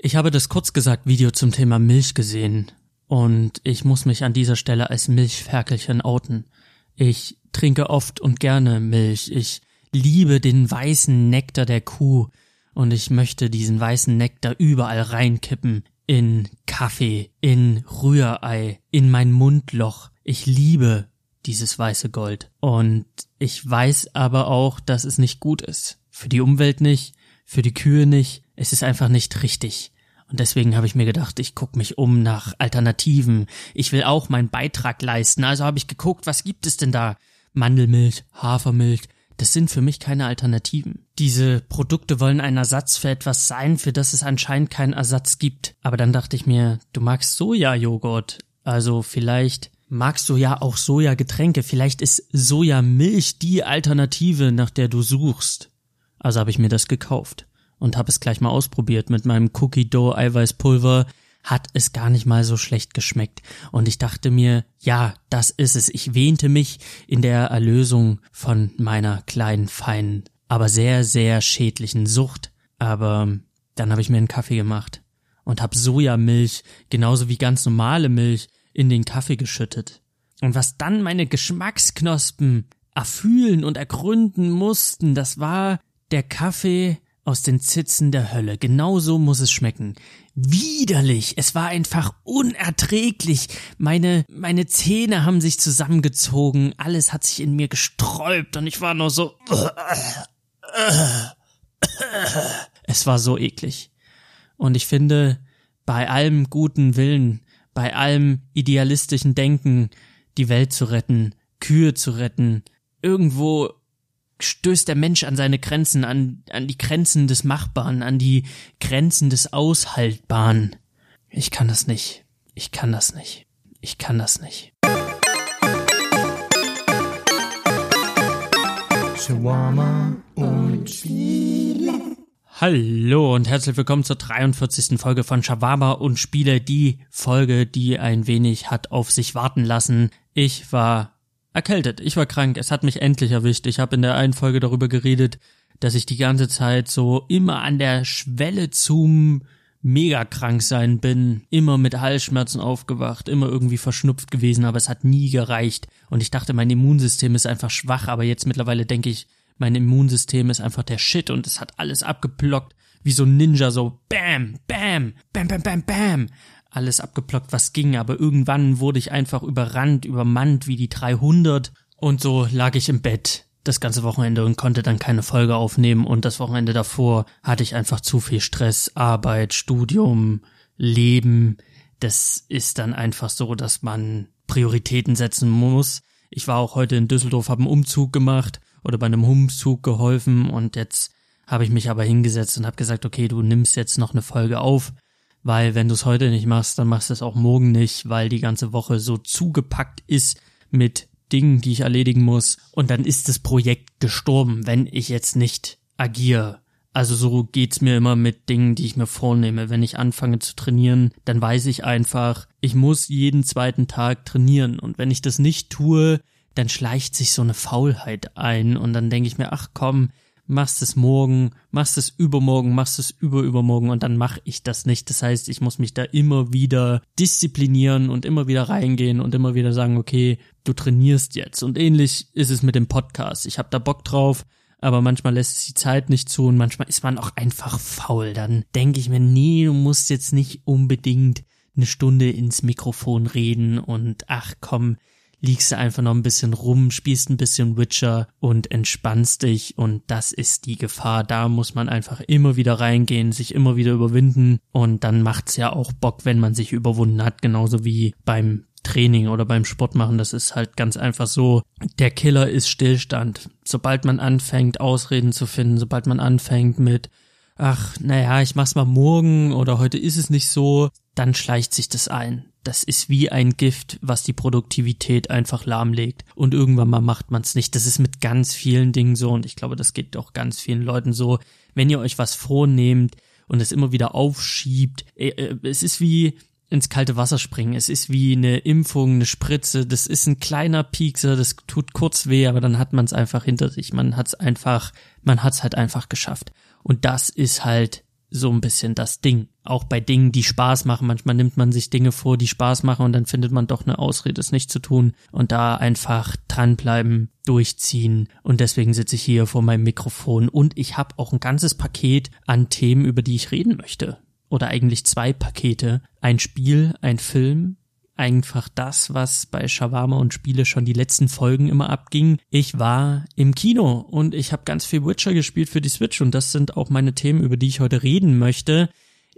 Ich habe das kurz gesagt Video zum Thema Milch gesehen und ich muss mich an dieser Stelle als Milchferkelchen outen. Ich trinke oft und gerne Milch. Ich liebe den weißen Nektar der Kuh und ich möchte diesen weißen Nektar überall reinkippen. In Kaffee, in Rührei, in mein Mundloch. Ich liebe dieses weiße Gold. Und ich weiß aber auch, dass es nicht gut ist. Für die Umwelt nicht, für die Kühe nicht. Es ist einfach nicht richtig. Und deswegen habe ich mir gedacht, ich gucke mich um nach Alternativen. Ich will auch meinen Beitrag leisten. Also habe ich geguckt, was gibt es denn da? Mandelmilch, Hafermilch. Das sind für mich keine Alternativen. Diese Produkte wollen ein Ersatz für etwas sein, für das es anscheinend keinen Ersatz gibt. Aber dann dachte ich mir, du magst Sojajoghurt. Also vielleicht magst du ja auch Sojagetränke. Vielleicht ist Sojamilch die Alternative, nach der du suchst. Also habe ich mir das gekauft und habe es gleich mal ausprobiert mit meinem Cookie Dough Eiweißpulver. Hat es gar nicht mal so schlecht geschmeckt. Und ich dachte mir, ja, das ist es. Ich wähnte mich in der Erlösung von meiner kleinen, feinen, aber sehr, sehr schädlichen Sucht. Aber dann habe ich mir einen Kaffee gemacht und habe Sojamilch, genauso wie ganz normale Milch, in den Kaffee geschüttet. Und was dann meine Geschmacksknospen erfühlen und ergründen mussten, das war der Kaffee aus den Zitzen der Hölle. Genauso muss es schmecken. Widerlich. Es war einfach unerträglich. Meine, meine Zähne haben sich zusammengezogen. Alles hat sich in mir gesträubt und ich war nur so. Es war so eklig. Und ich finde, bei allem guten Willen, bei allem idealistischen Denken, die Welt zu retten, Kühe zu retten, irgendwo stößt der Mensch an seine Grenzen, an, an die Grenzen des Machbaren, an die Grenzen des Aushaltbaren. Ich kann das nicht. Ich kann das nicht. Ich kann das nicht. Shawarma und Spiele. Hallo und herzlich willkommen zur 43. Folge von Shawarma und Spiele, die Folge, die ein wenig hat auf sich warten lassen. Ich war erkältet. Ich war krank. Es hat mich endlich erwischt. Ich habe in der einen Folge darüber geredet, dass ich die ganze Zeit so immer an der Schwelle zum mega krank sein bin, immer mit Halsschmerzen aufgewacht, immer irgendwie verschnupft gewesen, aber es hat nie gereicht. Und ich dachte, mein Immunsystem ist einfach schwach, aber jetzt mittlerweile denke ich, mein Immunsystem ist einfach der Shit und es hat alles abgeblockt, wie so ein Ninja, so bam, bam, bam, bam, bam, bam alles abgeplockt, was ging, aber irgendwann wurde ich einfach überrannt, übermannt wie die 300 und so lag ich im Bett das ganze Wochenende und konnte dann keine Folge aufnehmen und das Wochenende davor hatte ich einfach zu viel Stress, Arbeit, Studium, Leben. Das ist dann einfach so, dass man Prioritäten setzen muss. Ich war auch heute in Düsseldorf, habe einen Umzug gemacht oder bei einem Umzug geholfen und jetzt habe ich mich aber hingesetzt und habe gesagt, okay, du nimmst jetzt noch eine Folge auf weil wenn du es heute nicht machst, dann machst du es auch morgen nicht, weil die ganze Woche so zugepackt ist mit Dingen, die ich erledigen muss und dann ist das Projekt gestorben, wenn ich jetzt nicht agiere. Also so geht's mir immer mit Dingen, die ich mir vornehme. Wenn ich anfange zu trainieren, dann weiß ich einfach, ich muss jeden zweiten Tag trainieren und wenn ich das nicht tue, dann schleicht sich so eine Faulheit ein und dann denke ich mir, ach komm, machst es morgen, machst es übermorgen, machst es überübermorgen und dann mache ich das nicht. Das heißt, ich muss mich da immer wieder disziplinieren und immer wieder reingehen und immer wieder sagen, okay, du trainierst jetzt. Und ähnlich ist es mit dem Podcast. Ich habe da Bock drauf, aber manchmal lässt es die Zeit nicht zu und manchmal ist man auch einfach faul. Dann denke ich mir, nee, du musst jetzt nicht unbedingt eine Stunde ins Mikrofon reden und ach komm, liegst du einfach noch ein bisschen rum, spielst ein bisschen Witcher und entspannst dich und das ist die Gefahr. Da muss man einfach immer wieder reingehen, sich immer wieder überwinden und dann macht's ja auch Bock, wenn man sich überwunden hat, genauso wie beim Training oder beim Sport machen. Das ist halt ganz einfach so. Der Killer ist Stillstand. Sobald man anfängt, Ausreden zu finden, sobald man anfängt mit ach, naja, ich mach's mal morgen oder heute ist es nicht so, dann schleicht sich das ein das ist wie ein Gift, was die Produktivität einfach lahmlegt. Und irgendwann mal macht man es nicht. Das ist mit ganz vielen Dingen so und ich glaube, das geht auch ganz vielen Leuten so. Wenn ihr euch was vornehmt und es immer wieder aufschiebt, äh, äh, es ist wie ins kalte Wasser springen. Es ist wie eine Impfung, eine Spritze. Das ist ein kleiner Piekser, das tut kurz weh, aber dann hat man es einfach hinter sich. Man hat es einfach, man hat es halt einfach geschafft. Und das ist halt so ein bisschen das Ding. Auch bei Dingen, die Spaß machen. Manchmal nimmt man sich Dinge vor, die Spaß machen und dann findet man doch eine Ausrede, es nicht zu tun. Und da einfach dranbleiben, durchziehen. Und deswegen sitze ich hier vor meinem Mikrofon und ich habe auch ein ganzes Paket an Themen, über die ich reden möchte. Oder eigentlich zwei Pakete. Ein Spiel, ein Film, einfach das, was bei Shawarma und Spiele schon die letzten Folgen immer abging. Ich war im Kino und ich habe ganz viel Witcher gespielt für die Switch und das sind auch meine Themen, über die ich heute reden möchte.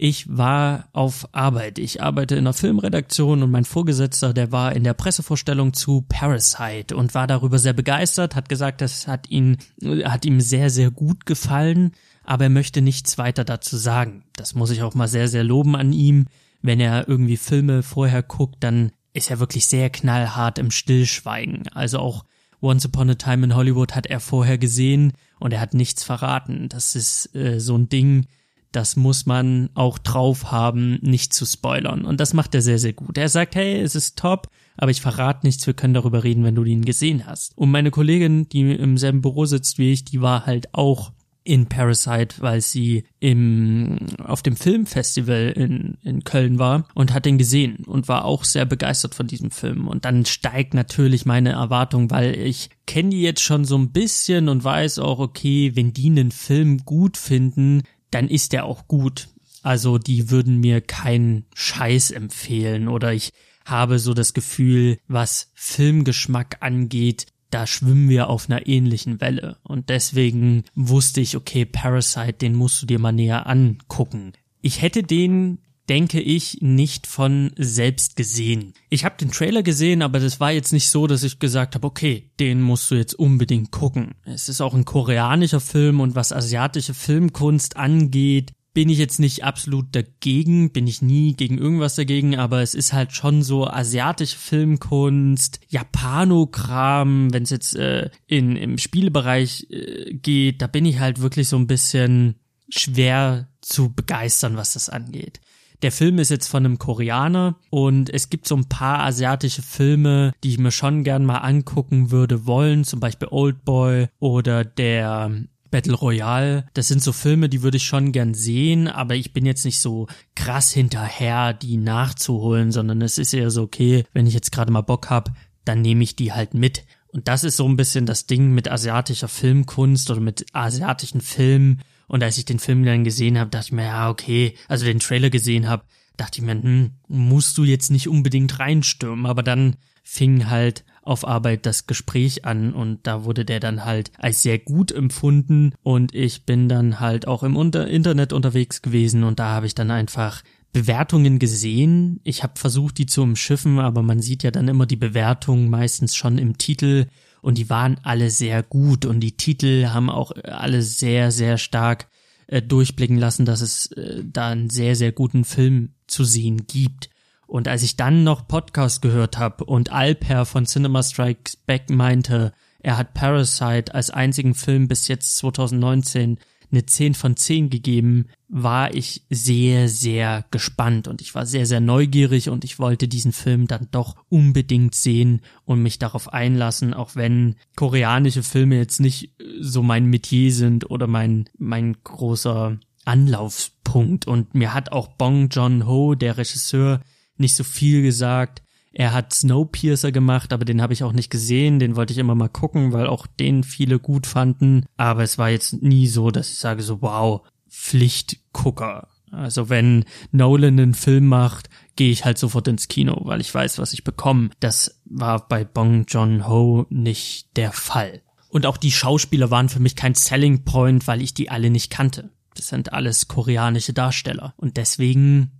Ich war auf Arbeit. Ich arbeite in einer Filmredaktion und mein Vorgesetzter, der war in der Pressevorstellung zu Parasite und war darüber sehr begeistert, hat gesagt, das hat ihn, hat ihm sehr, sehr gut gefallen, aber er möchte nichts weiter dazu sagen. Das muss ich auch mal sehr, sehr loben an ihm wenn er irgendwie Filme vorher guckt, dann ist er wirklich sehr knallhart im Stillschweigen. Also auch Once Upon a Time in Hollywood hat er vorher gesehen und er hat nichts verraten. Das ist äh, so ein Ding, das muss man auch drauf haben, nicht zu spoilern. Und das macht er sehr, sehr gut. Er sagt, hey, es ist top, aber ich verrate nichts, wir können darüber reden, wenn du ihn gesehen hast. Und meine Kollegin, die im selben Büro sitzt wie ich, die war halt auch in Parasite, weil sie im, auf dem Filmfestival in, in Köln war und hat den gesehen und war auch sehr begeistert von diesem Film. Und dann steigt natürlich meine Erwartung, weil ich kenne die jetzt schon so ein bisschen und weiß auch, okay, wenn die einen Film gut finden, dann ist der auch gut. Also die würden mir keinen Scheiß empfehlen oder ich habe so das Gefühl, was Filmgeschmack angeht, da schwimmen wir auf einer ähnlichen Welle. Und deswegen wusste ich, okay, Parasite, den musst du dir mal näher angucken. Ich hätte den denke ich, nicht von selbst gesehen. Ich habe den Trailer gesehen, aber das war jetzt nicht so, dass ich gesagt habe, okay, den musst du jetzt unbedingt gucken. Es ist auch ein koreanischer Film und was asiatische Filmkunst angeht, bin ich jetzt nicht absolut dagegen, bin ich nie gegen irgendwas dagegen, aber es ist halt schon so asiatische Filmkunst, Japanokram, wenn es jetzt äh, in im Spielebereich äh, geht, da bin ich halt wirklich so ein bisschen schwer zu begeistern, was das angeht. Der Film ist jetzt von einem Koreaner und es gibt so ein paar asiatische Filme, die ich mir schon gern mal angucken würde wollen, zum Beispiel Old Boy oder der Battle Royale, das sind so Filme, die würde ich schon gern sehen, aber ich bin jetzt nicht so krass hinterher, die nachzuholen, sondern es ist eher so, okay, wenn ich jetzt gerade mal Bock hab, dann nehme ich die halt mit. Und das ist so ein bisschen das Ding mit asiatischer Filmkunst oder mit asiatischen Filmen. Und als ich den Film dann gesehen habe, dachte ich mir, ja, okay, also den Trailer gesehen habe, dachte ich mir, hm, musst du jetzt nicht unbedingt reinstürmen, aber dann fing halt auf Arbeit das Gespräch an und da wurde der dann halt als sehr gut empfunden und ich bin dann halt auch im Unter Internet unterwegs gewesen und da habe ich dann einfach Bewertungen gesehen. Ich habe versucht, die zu umschiffen, aber man sieht ja dann immer die Bewertungen meistens schon im Titel und die waren alle sehr gut und die Titel haben auch alle sehr, sehr stark äh, durchblicken lassen, dass es äh, da einen sehr, sehr guten Film zu sehen gibt. Und als ich dann noch Podcast gehört habe und Alper von Cinema Strikes Back meinte, er hat Parasite als einzigen Film bis jetzt 2019 eine 10 von 10 gegeben, war ich sehr, sehr gespannt und ich war sehr, sehr neugierig und ich wollte diesen Film dann doch unbedingt sehen und mich darauf einlassen, auch wenn koreanische Filme jetzt nicht so mein Metier sind oder mein, mein großer Anlaufpunkt. Und mir hat auch Bong John Ho, der Regisseur, nicht so viel gesagt. Er hat Snowpiercer gemacht, aber den habe ich auch nicht gesehen. Den wollte ich immer mal gucken, weil auch den viele gut fanden. Aber es war jetzt nie so, dass ich sage so, wow, Pflichtgucker. Also wenn Nolan einen Film macht, gehe ich halt sofort ins Kino, weil ich weiß, was ich bekomme. Das war bei Bong John Ho nicht der Fall. Und auch die Schauspieler waren für mich kein Selling Point, weil ich die alle nicht kannte. Das sind alles koreanische Darsteller. Und deswegen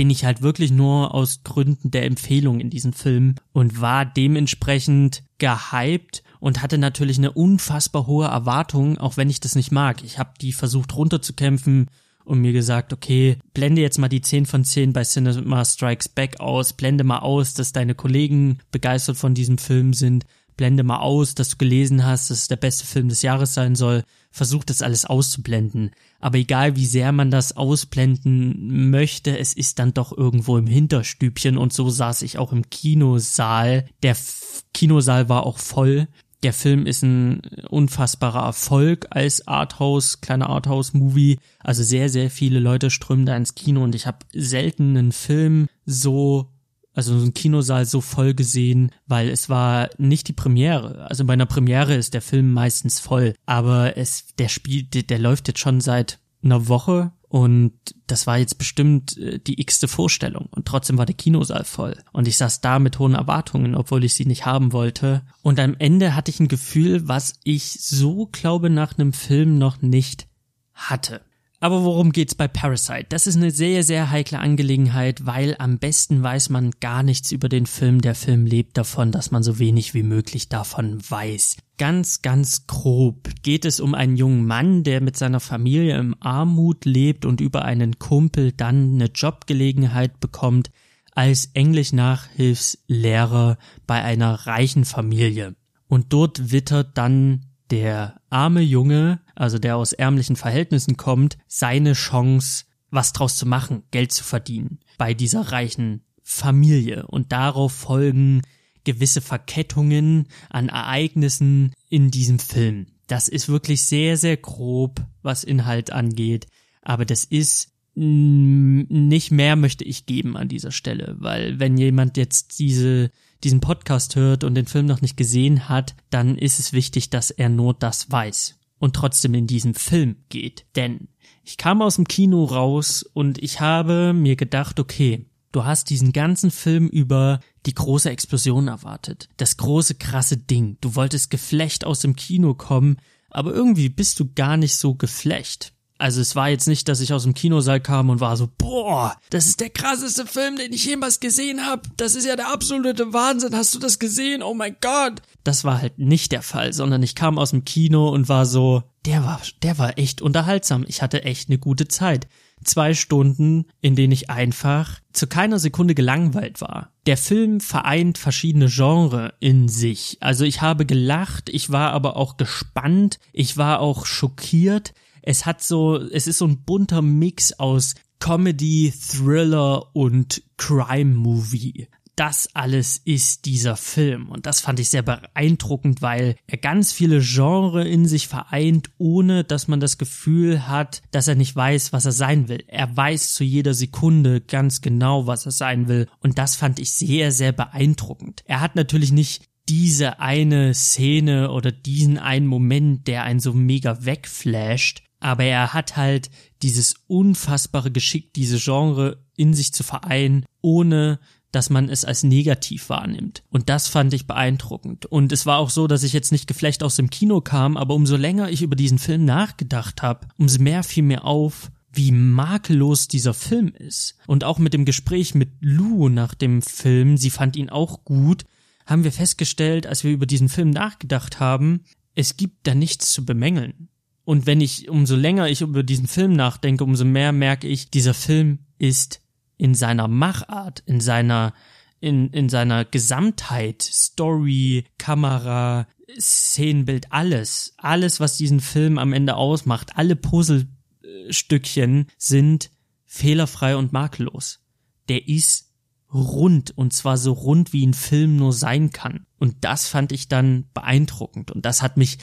bin ich halt wirklich nur aus Gründen der Empfehlung in diesen Film und war dementsprechend gehypt und hatte natürlich eine unfassbar hohe Erwartung, auch wenn ich das nicht mag. Ich habe die versucht runterzukämpfen und mir gesagt, okay, blende jetzt mal die 10 von 10 bei Cinema Strikes Back aus, blende mal aus, dass deine Kollegen begeistert von diesem Film sind, blende mal aus, dass du gelesen hast, dass es der beste Film des Jahres sein soll, versuch das alles auszublenden. Aber egal wie sehr man das ausblenden möchte, es ist dann doch irgendwo im Hinterstübchen und so saß ich auch im Kinosaal. Der F Kinosaal war auch voll Der Film ist ein unfassbarer Erfolg als Arthouse, kleiner Arthouse-Movie. Also sehr, sehr viele Leute strömen da ins Kino und ich habe selten einen Film so also so ein Kinosaal so voll gesehen, weil es war nicht die Premiere. Also bei einer Premiere ist der Film meistens voll, aber es der spielt der, der läuft jetzt schon seit einer Woche und das war jetzt bestimmt äh, die x-te Vorstellung. Und trotzdem war der Kinosaal voll. Und ich saß da mit hohen Erwartungen, obwohl ich sie nicht haben wollte. Und am Ende hatte ich ein Gefühl, was ich so glaube nach einem Film noch nicht hatte. Aber worum geht's bei Parasite? Das ist eine sehr, sehr heikle Angelegenheit, weil am besten weiß man gar nichts über den Film. Der Film lebt davon, dass man so wenig wie möglich davon weiß. Ganz, ganz grob geht es um einen jungen Mann, der mit seiner Familie im Armut lebt und über einen Kumpel dann eine Jobgelegenheit bekommt als Englisch-Nachhilfslehrer bei einer reichen Familie. Und dort wittert dann der arme Junge, also der aus ärmlichen Verhältnissen kommt, seine Chance, was draus zu machen, Geld zu verdienen bei dieser reichen Familie. Und darauf folgen gewisse Verkettungen an Ereignissen in diesem Film. Das ist wirklich sehr, sehr grob, was Inhalt angeht. Aber das ist nicht mehr möchte ich geben an dieser Stelle, weil wenn jemand jetzt diese diesen Podcast hört und den Film noch nicht gesehen hat, dann ist es wichtig, dass er nur das weiß und trotzdem in diesen Film geht. Denn ich kam aus dem Kino raus und ich habe mir gedacht, okay, du hast diesen ganzen Film über die große Explosion erwartet. Das große krasse Ding. Du wolltest geflecht aus dem Kino kommen, aber irgendwie bist du gar nicht so geflecht. Also es war jetzt nicht, dass ich aus dem Kinosaal kam und war so, boah, das ist der krasseste Film, den ich jemals gesehen habe. Das ist ja der absolute Wahnsinn. Hast du das gesehen? Oh mein Gott. Das war halt nicht der Fall, sondern ich kam aus dem Kino und war so, der war, der war echt unterhaltsam. Ich hatte echt eine gute Zeit. Zwei Stunden, in denen ich einfach zu keiner Sekunde gelangweilt war. Der Film vereint verschiedene Genre in sich. Also ich habe gelacht, ich war aber auch gespannt, ich war auch schockiert, es hat so, es ist so ein bunter Mix aus Comedy, Thriller und Crime Movie. Das alles ist dieser Film und das fand ich sehr beeindruckend, weil er ganz viele Genre in sich vereint, ohne dass man das Gefühl hat, dass er nicht weiß, was er sein will. Er weiß zu jeder Sekunde ganz genau, was er sein will und das fand ich sehr, sehr beeindruckend. Er hat natürlich nicht diese eine Szene oder diesen einen Moment, der einen so mega wegflasht, aber er hat halt dieses unfassbare Geschick, diese Genre in sich zu vereinen, ohne dass man es als negativ wahrnimmt. Und das fand ich beeindruckend. Und es war auch so, dass ich jetzt nicht geflecht aus dem Kino kam, aber umso länger ich über diesen Film nachgedacht habe, umso mehr fiel mir auf, wie makellos dieser Film ist. Und auch mit dem Gespräch mit Lou nach dem Film, sie fand ihn auch gut, haben wir festgestellt, als wir über diesen Film nachgedacht haben, es gibt da nichts zu bemängeln. Und wenn ich, umso länger ich über diesen Film nachdenke, umso mehr merke ich, dieser Film ist in seiner Machart, in seiner, in, in seiner Gesamtheit, Story, Kamera, Szenenbild, alles, alles, was diesen Film am Ende ausmacht, alle Puzzlestückchen sind fehlerfrei und makellos. Der ist rund und zwar so rund wie ein Film nur sein kann. Und das fand ich dann beeindruckend und das hat mich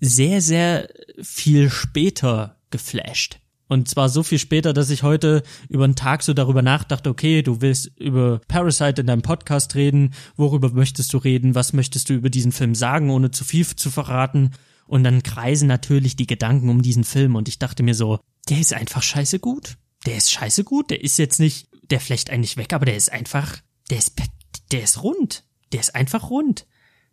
sehr, sehr viel später geflasht. Und zwar so viel später, dass ich heute über den Tag so darüber nachdachte, okay, du willst über Parasite in deinem Podcast reden, worüber möchtest du reden, was möchtest du über diesen Film sagen, ohne zu viel zu verraten. Und dann kreisen natürlich die Gedanken um diesen Film und ich dachte mir so, der ist einfach scheiße gut. Der ist scheiße gut, der ist jetzt nicht, der flecht eigentlich weg, aber der ist einfach, der ist, der ist rund. Der ist einfach rund.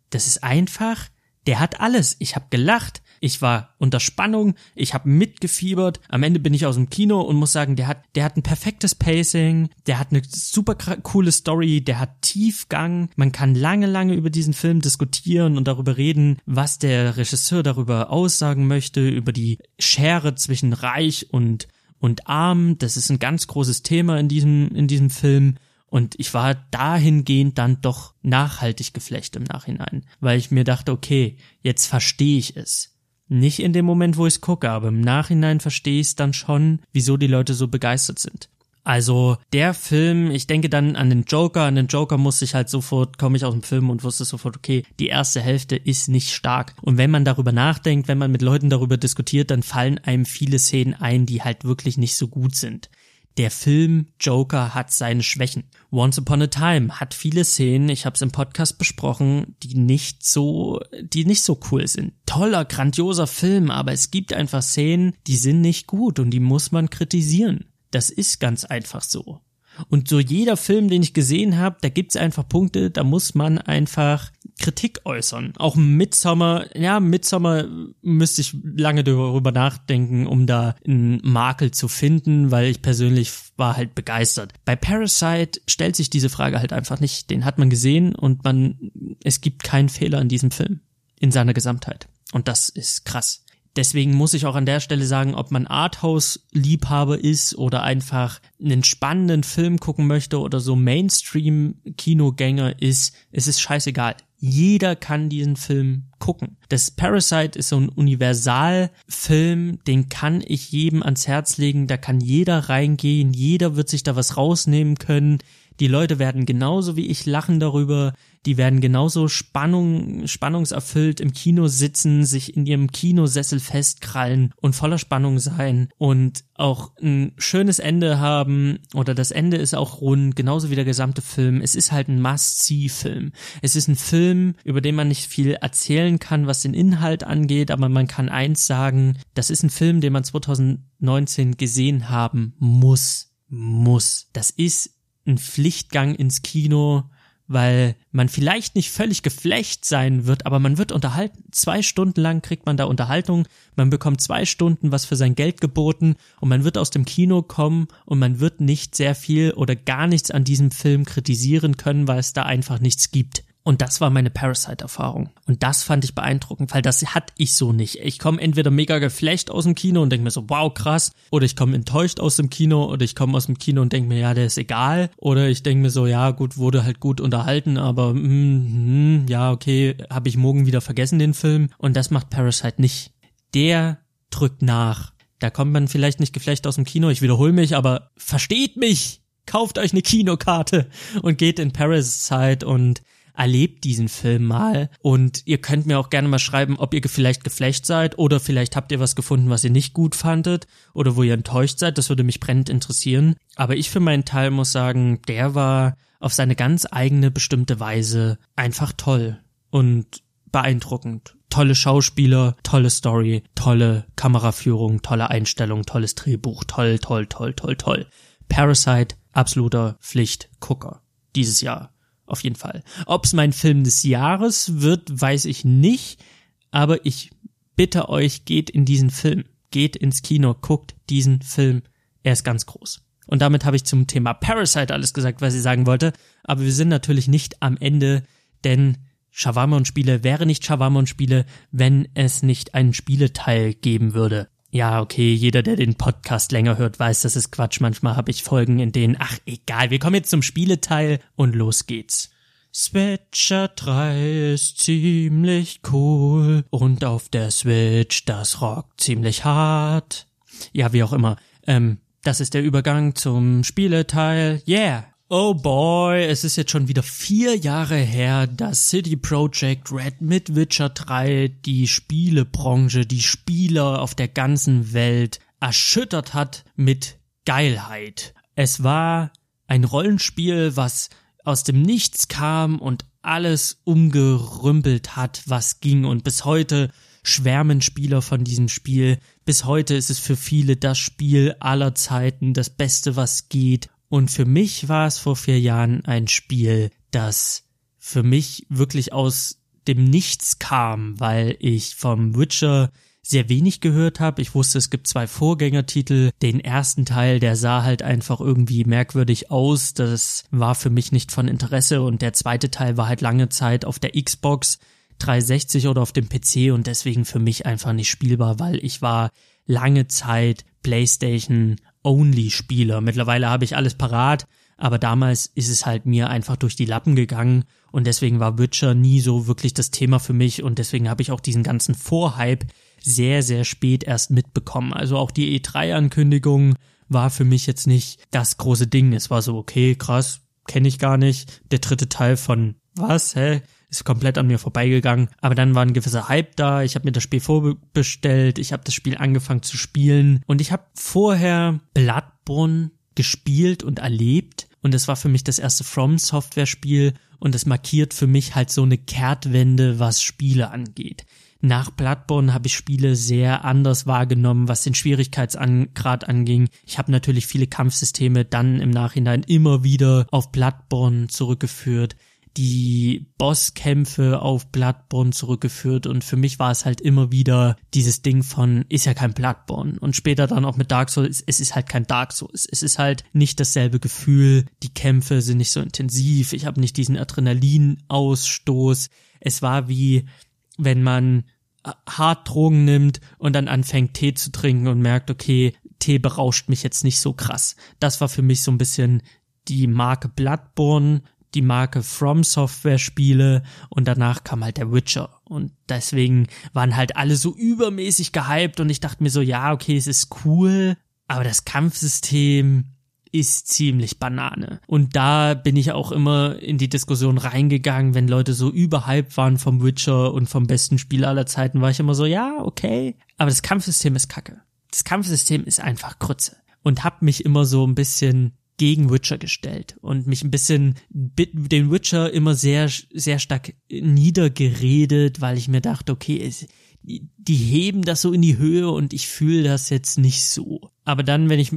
Das ist einfach der hat alles. Ich habe gelacht, ich war unter Spannung, ich habe mitgefiebert. Am Ende bin ich aus dem Kino und muss sagen, der hat, der hat ein perfektes Pacing, der hat eine super coole Story, der hat Tiefgang. Man kann lange, lange über diesen Film diskutieren und darüber reden, was der Regisseur darüber aussagen möchte, über die Schere zwischen Reich und und arm. Das ist ein ganz großes Thema in diesem in diesem Film. Und ich war dahingehend dann doch nachhaltig geflecht im Nachhinein, weil ich mir dachte, okay, jetzt verstehe ich es. Nicht in dem Moment, wo ich es gucke, aber im Nachhinein verstehe ich es dann schon, wieso die Leute so begeistert sind. Also der Film, ich denke dann an den Joker, an den Joker muss ich halt sofort, komme ich aus dem Film und wusste sofort, okay, die erste Hälfte ist nicht stark. Und wenn man darüber nachdenkt, wenn man mit Leuten darüber diskutiert, dann fallen einem viele Szenen ein, die halt wirklich nicht so gut sind. Der Film Joker hat seine Schwächen. Once Upon a Time hat viele Szenen, ich habe es im Podcast besprochen, die nicht so, die nicht so cool sind. Toller, grandioser Film, aber es gibt einfach Szenen, die sind nicht gut und die muss man kritisieren. Das ist ganz einfach so. Und so jeder Film, den ich gesehen habe, da gibt's einfach Punkte, da muss man einfach Kritik äußern. Auch Midsommer, ja, Midsommer müsste ich lange darüber nachdenken, um da einen Makel zu finden, weil ich persönlich war halt begeistert. Bei Parasite stellt sich diese Frage halt einfach nicht. Den hat man gesehen und man, es gibt keinen Fehler in diesem Film. In seiner Gesamtheit. Und das ist krass. Deswegen muss ich auch an der Stelle sagen, ob man Arthouse-Liebhaber ist oder einfach einen spannenden Film gucken möchte oder so Mainstream-Kinogänger ist, es ist scheißegal. Jeder kann diesen Film gucken. Das Parasite ist so ein Universalfilm, den kann ich jedem ans Herz legen, da kann jeder reingehen, jeder wird sich da was rausnehmen können. Die Leute werden genauso wie ich lachen darüber, die werden genauso Spannung, spannungserfüllt im Kino sitzen, sich in ihrem Kinosessel festkrallen und voller Spannung sein und auch ein schönes Ende haben oder das Ende ist auch rund, genauso wie der gesamte Film. Es ist halt ein Must-See-Film. Es ist ein Film, über den man nicht viel erzählen kann, was den Inhalt angeht, aber man kann eins sagen, das ist ein Film, den man 2019 gesehen haben muss. Muss. Das ist ein Pflichtgang ins Kino weil man vielleicht nicht völlig geflecht sein wird, aber man wird unterhalten. Zwei Stunden lang kriegt man da Unterhaltung, man bekommt zwei Stunden was für sein Geld geboten und man wird aus dem Kino kommen und man wird nicht sehr viel oder gar nichts an diesem Film kritisieren können, weil es da einfach nichts gibt. Und das war meine Parasite-Erfahrung. Und das fand ich beeindruckend, weil das hatte ich so nicht. Ich komme entweder mega geflecht aus dem Kino und denke mir so, wow, krass. Oder ich komme enttäuscht aus dem Kino oder ich komme aus dem Kino und denke mir, ja, der ist egal. Oder ich denke mir so, ja, gut, wurde halt gut unterhalten, aber mm, mm, ja, okay, habe ich morgen wieder vergessen den Film. Und das macht Parasite nicht. Der drückt nach. Da kommt man vielleicht nicht geflecht aus dem Kino, ich wiederhole mich, aber versteht mich! Kauft euch eine Kinokarte und geht in Parasite und erlebt diesen Film mal und ihr könnt mir auch gerne mal schreiben, ob ihr vielleicht geflecht seid oder vielleicht habt ihr was gefunden, was ihr nicht gut fandet oder wo ihr enttäuscht seid. Das würde mich brennend interessieren. Aber ich für meinen Teil muss sagen, der war auf seine ganz eigene bestimmte Weise einfach toll und beeindruckend. Tolle Schauspieler, tolle Story, tolle Kameraführung, tolle Einstellung, tolles Drehbuch, toll, toll, toll, toll, toll. Parasite, absoluter Pflichtgucker. Dieses Jahr auf jeden Fall. Ob es mein Film des Jahres wird, weiß ich nicht, aber ich bitte euch, geht in diesen Film. Geht ins Kino, guckt diesen Film. Er ist ganz groß. Und damit habe ich zum Thema Parasite alles gesagt, was ich sagen wollte. Aber wir sind natürlich nicht am Ende, denn Shawarma und Spiele wäre nicht Shawarma und Spiele, wenn es nicht einen Spieleteil geben würde. Ja, okay, jeder, der den Podcast länger hört, weiß, das ist Quatsch. Manchmal habe ich Folgen, in denen, ach egal, wir kommen jetzt zum Spieleteil und los geht's. Switcher 3 ist ziemlich cool und auf der Switch das rockt ziemlich hart. Ja, wie auch immer. Ähm, das ist der Übergang zum Spieleteil. Yeah! Oh boy, es ist jetzt schon wieder vier Jahre her, dass City Project Red mit Witcher 3 die Spielebranche, die Spieler auf der ganzen Welt erschüttert hat mit Geilheit. Es war ein Rollenspiel, was aus dem Nichts kam und alles umgerümpelt hat, was ging und bis heute schwärmen Spieler von diesem Spiel. Bis heute ist es für viele das Spiel aller Zeiten, das Beste, was geht und für mich war es vor vier Jahren ein Spiel, das für mich wirklich aus dem Nichts kam, weil ich vom Witcher sehr wenig gehört habe. Ich wusste, es gibt zwei Vorgängertitel. Den ersten Teil, der sah halt einfach irgendwie merkwürdig aus. Das war für mich nicht von Interesse. Und der zweite Teil war halt lange Zeit auf der Xbox 360 oder auf dem PC und deswegen für mich einfach nicht spielbar, weil ich war lange Zeit PlayStation Only-Spieler. Mittlerweile habe ich alles parat, aber damals ist es halt mir einfach durch die Lappen gegangen und deswegen war Witcher nie so wirklich das Thema für mich und deswegen habe ich auch diesen ganzen Vorhype sehr, sehr spät erst mitbekommen. Also auch die E3-Ankündigung war für mich jetzt nicht das große Ding. Es war so, okay, krass, kenne ich gar nicht. Der dritte Teil von was, hä? Ist komplett an mir vorbeigegangen. Aber dann war ein gewisser Hype da. Ich habe mir das Spiel vorbestellt. Ich habe das Spiel angefangen zu spielen. Und ich habe vorher Bloodborne gespielt und erlebt. Und es war für mich das erste From Software Spiel. Und es markiert für mich halt so eine Kehrtwende, was Spiele angeht. Nach Bloodborne habe ich Spiele sehr anders wahrgenommen, was den Schwierigkeitsgrad anging. Ich habe natürlich viele Kampfsysteme dann im Nachhinein immer wieder auf Bloodborne zurückgeführt die Bosskämpfe auf Bloodborne zurückgeführt und für mich war es halt immer wieder dieses Ding von, ist ja kein Bloodborne. Und später dann auch mit Dark Souls, es ist halt kein Dark Souls, es ist halt nicht dasselbe Gefühl, die Kämpfe sind nicht so intensiv, ich habe nicht diesen Adrenalinausstoß, es war wie, wenn man Harddrogen nimmt und dann anfängt Tee zu trinken und merkt, okay, Tee berauscht mich jetzt nicht so krass. Das war für mich so ein bisschen die Marke Bloodborne, die Marke From Software Spiele und danach kam halt der Witcher und deswegen waren halt alle so übermäßig gehypt und ich dachte mir so, ja, okay, es ist cool, aber das Kampfsystem ist ziemlich Banane. Und da bin ich auch immer in die Diskussion reingegangen, wenn Leute so überhyped waren vom Witcher und vom besten Spiel aller Zeiten, war ich immer so, ja, okay, aber das Kampfsystem ist kacke. Das Kampfsystem ist einfach Krütze. Und hab mich immer so ein bisschen gegen Witcher gestellt und mich ein bisschen den Witcher immer sehr, sehr stark niedergeredet, weil ich mir dachte, okay, die heben das so in die Höhe und ich fühle das jetzt nicht so. Aber dann, wenn ich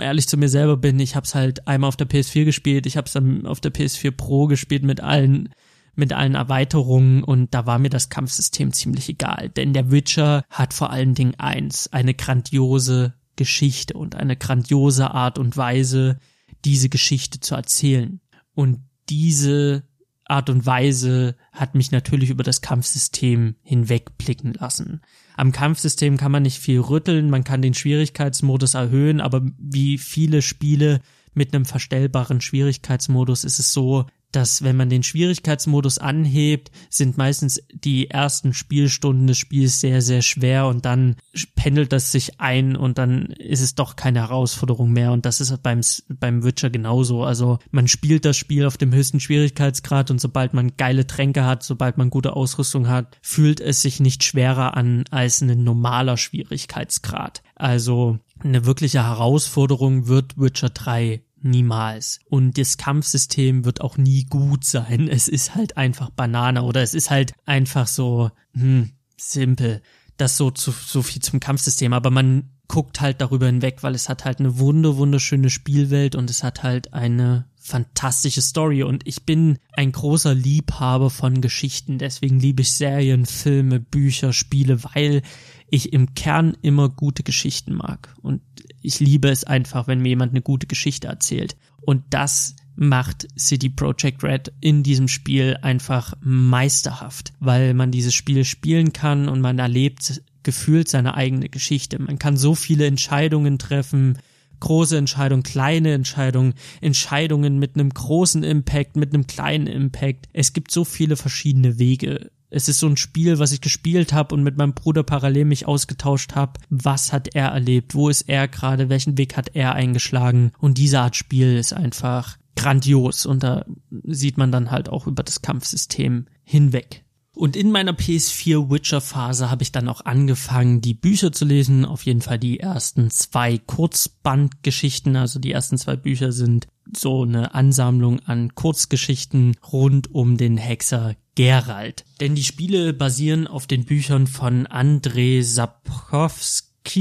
ehrlich zu mir selber bin, ich habe es halt einmal auf der PS4 gespielt, ich habe es dann auf der PS4 Pro gespielt mit allen mit allen Erweiterungen und da war mir das Kampfsystem ziemlich egal, denn der Witcher hat vor allen Dingen eins, eine grandiose Geschichte und eine grandiose Art und Weise, diese Geschichte zu erzählen. Und diese Art und Weise hat mich natürlich über das Kampfsystem hinwegblicken lassen. Am Kampfsystem kann man nicht viel rütteln, man kann den Schwierigkeitsmodus erhöhen, aber wie viele Spiele mit einem verstellbaren Schwierigkeitsmodus ist es so, dass wenn man den Schwierigkeitsmodus anhebt, sind meistens die ersten Spielstunden des Spiels sehr, sehr schwer und dann pendelt das sich ein und dann ist es doch keine Herausforderung mehr und das ist beim, beim Witcher genauso. Also man spielt das Spiel auf dem höchsten Schwierigkeitsgrad und sobald man geile Tränke hat, sobald man gute Ausrüstung hat, fühlt es sich nicht schwerer an als ein normaler Schwierigkeitsgrad. Also eine wirkliche Herausforderung wird Witcher 3 Niemals. Und das Kampfsystem wird auch nie gut sein. Es ist halt einfach Banane oder es ist halt einfach so, hm, simpel. Das so zu, so viel zum Kampfsystem. Aber man guckt halt darüber hinweg, weil es hat halt eine wunder, wunderschöne Spielwelt und es hat halt eine fantastische Story und ich bin ein großer Liebhaber von Geschichten, deswegen liebe ich Serien, Filme, Bücher, Spiele, weil ich im Kern immer gute Geschichten mag und ich liebe es einfach, wenn mir jemand eine gute Geschichte erzählt. Und das macht City Project Red in diesem Spiel einfach meisterhaft, weil man dieses Spiel spielen kann und man erlebt gefühlt seine eigene Geschichte. Man kann so viele Entscheidungen treffen, große Entscheidungen, kleine Entscheidungen, Entscheidungen mit einem großen Impact, mit einem kleinen Impact. Es gibt so viele verschiedene Wege, es ist so ein Spiel, was ich gespielt habe und mit meinem Bruder parallel mich ausgetauscht habe. Was hat er erlebt? Wo ist er gerade? Welchen Weg hat er eingeschlagen? Und diese Art Spiel ist einfach grandios und da sieht man dann halt auch über das Kampfsystem hinweg. Und in meiner PS4 Witcher Phase habe ich dann auch angefangen, die Bücher zu lesen. Auf jeden Fall die ersten zwei Kurzbandgeschichten. Also die ersten zwei Bücher sind so eine Ansammlung an Kurzgeschichten rund um den Hexer Geralt. Denn die Spiele basieren auf den Büchern von Andrzej Sapkowski,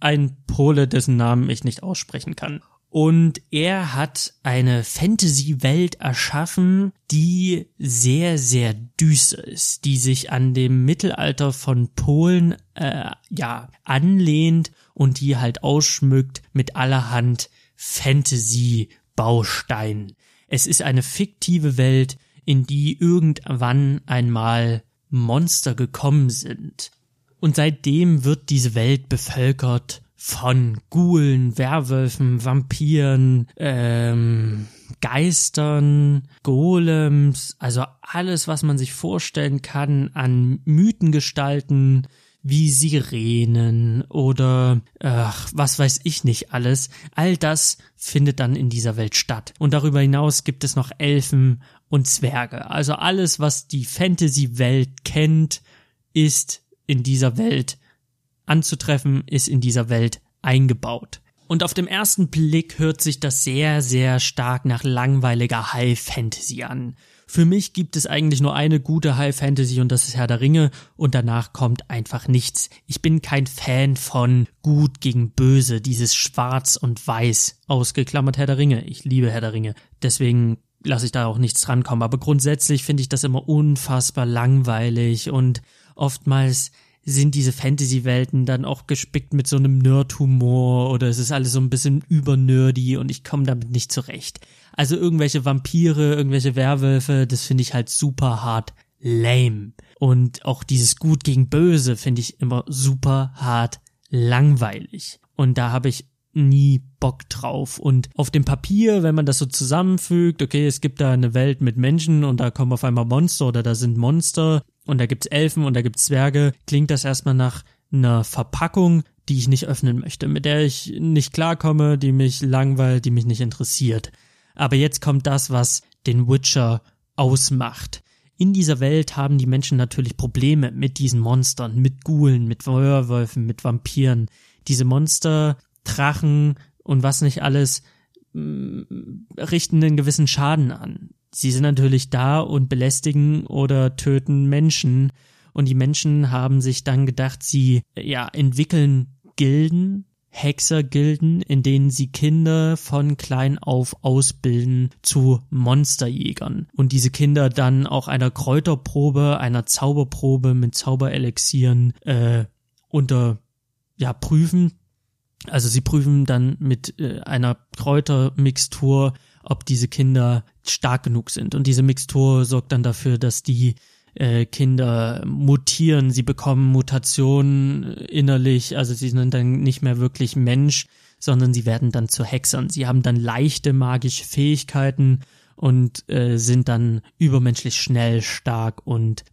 ein Pole, dessen Namen ich nicht aussprechen kann. Und er hat eine Fantasy-Welt erschaffen, die sehr, sehr düster ist, die sich an dem Mittelalter von Polen äh, ja anlehnt und die halt ausschmückt mit allerhand Fantasy-Bausteinen. Es ist eine fiktive Welt, in die irgendwann einmal Monster gekommen sind. Und seitdem wird diese Welt bevölkert von Ghoulen, Werwölfen, Vampiren, ähm, Geistern, Golems, also alles, was man sich vorstellen kann an Mythengestalten, wie Sirenen oder ach, was weiß ich nicht alles. All das findet dann in dieser Welt statt. Und darüber hinaus gibt es noch Elfen und Zwerge. Also alles, was die Fantasy-Welt kennt, ist in dieser Welt anzutreffen, ist in dieser Welt eingebaut. Und auf dem ersten Blick hört sich das sehr, sehr stark nach langweiliger High Fantasy an. Für mich gibt es eigentlich nur eine gute High Fantasy und das ist Herr der Ringe und danach kommt einfach nichts. Ich bin kein Fan von gut gegen böse, dieses schwarz und weiß ausgeklammert Herr der Ringe. Ich liebe Herr der Ringe. Deswegen lasse ich da auch nichts drankommen. Aber grundsätzlich finde ich das immer unfassbar langweilig und oftmals sind diese Fantasy-Welten dann auch gespickt mit so einem Nerd-Humor oder es ist alles so ein bisschen übernerdy und ich komme damit nicht zurecht. Also irgendwelche Vampire, irgendwelche Werwölfe, das finde ich halt super hart lame. Und auch dieses Gut gegen Böse finde ich immer super hart langweilig. Und da habe ich nie Bock drauf. Und auf dem Papier, wenn man das so zusammenfügt, okay, es gibt da eine Welt mit Menschen und da kommen auf einmal Monster oder da sind Monster und da gibt's Elfen und da gibt's Zwerge, klingt das erstmal nach einer Verpackung, die ich nicht öffnen möchte, mit der ich nicht klarkomme, die mich langweilt, die mich nicht interessiert. Aber jetzt kommt das, was den Witcher ausmacht. In dieser Welt haben die Menschen natürlich Probleme mit diesen Monstern, mit Ghoulen, mit Werwölfen, mit Vampiren. Diese Monster, Drachen und was nicht alles mm, richten einen gewissen Schaden an sie sind natürlich da und belästigen oder töten Menschen. Und die Menschen haben sich dann gedacht, sie ja entwickeln Gilden, Hexergilden, in denen sie Kinder von klein auf ausbilden zu Monsterjägern. Und diese Kinder dann auch einer Kräuterprobe, einer Zauberprobe mit Zauberelixieren äh, unter ja prüfen. Also sie prüfen dann mit äh, einer Kräutermixtur ob diese Kinder stark genug sind. Und diese Mixtur sorgt dann dafür, dass die äh, Kinder mutieren, sie bekommen Mutationen innerlich, also sie sind dann nicht mehr wirklich Mensch, sondern sie werden dann zu Hexern. Sie haben dann leichte magische Fähigkeiten und äh, sind dann übermenschlich schnell, stark und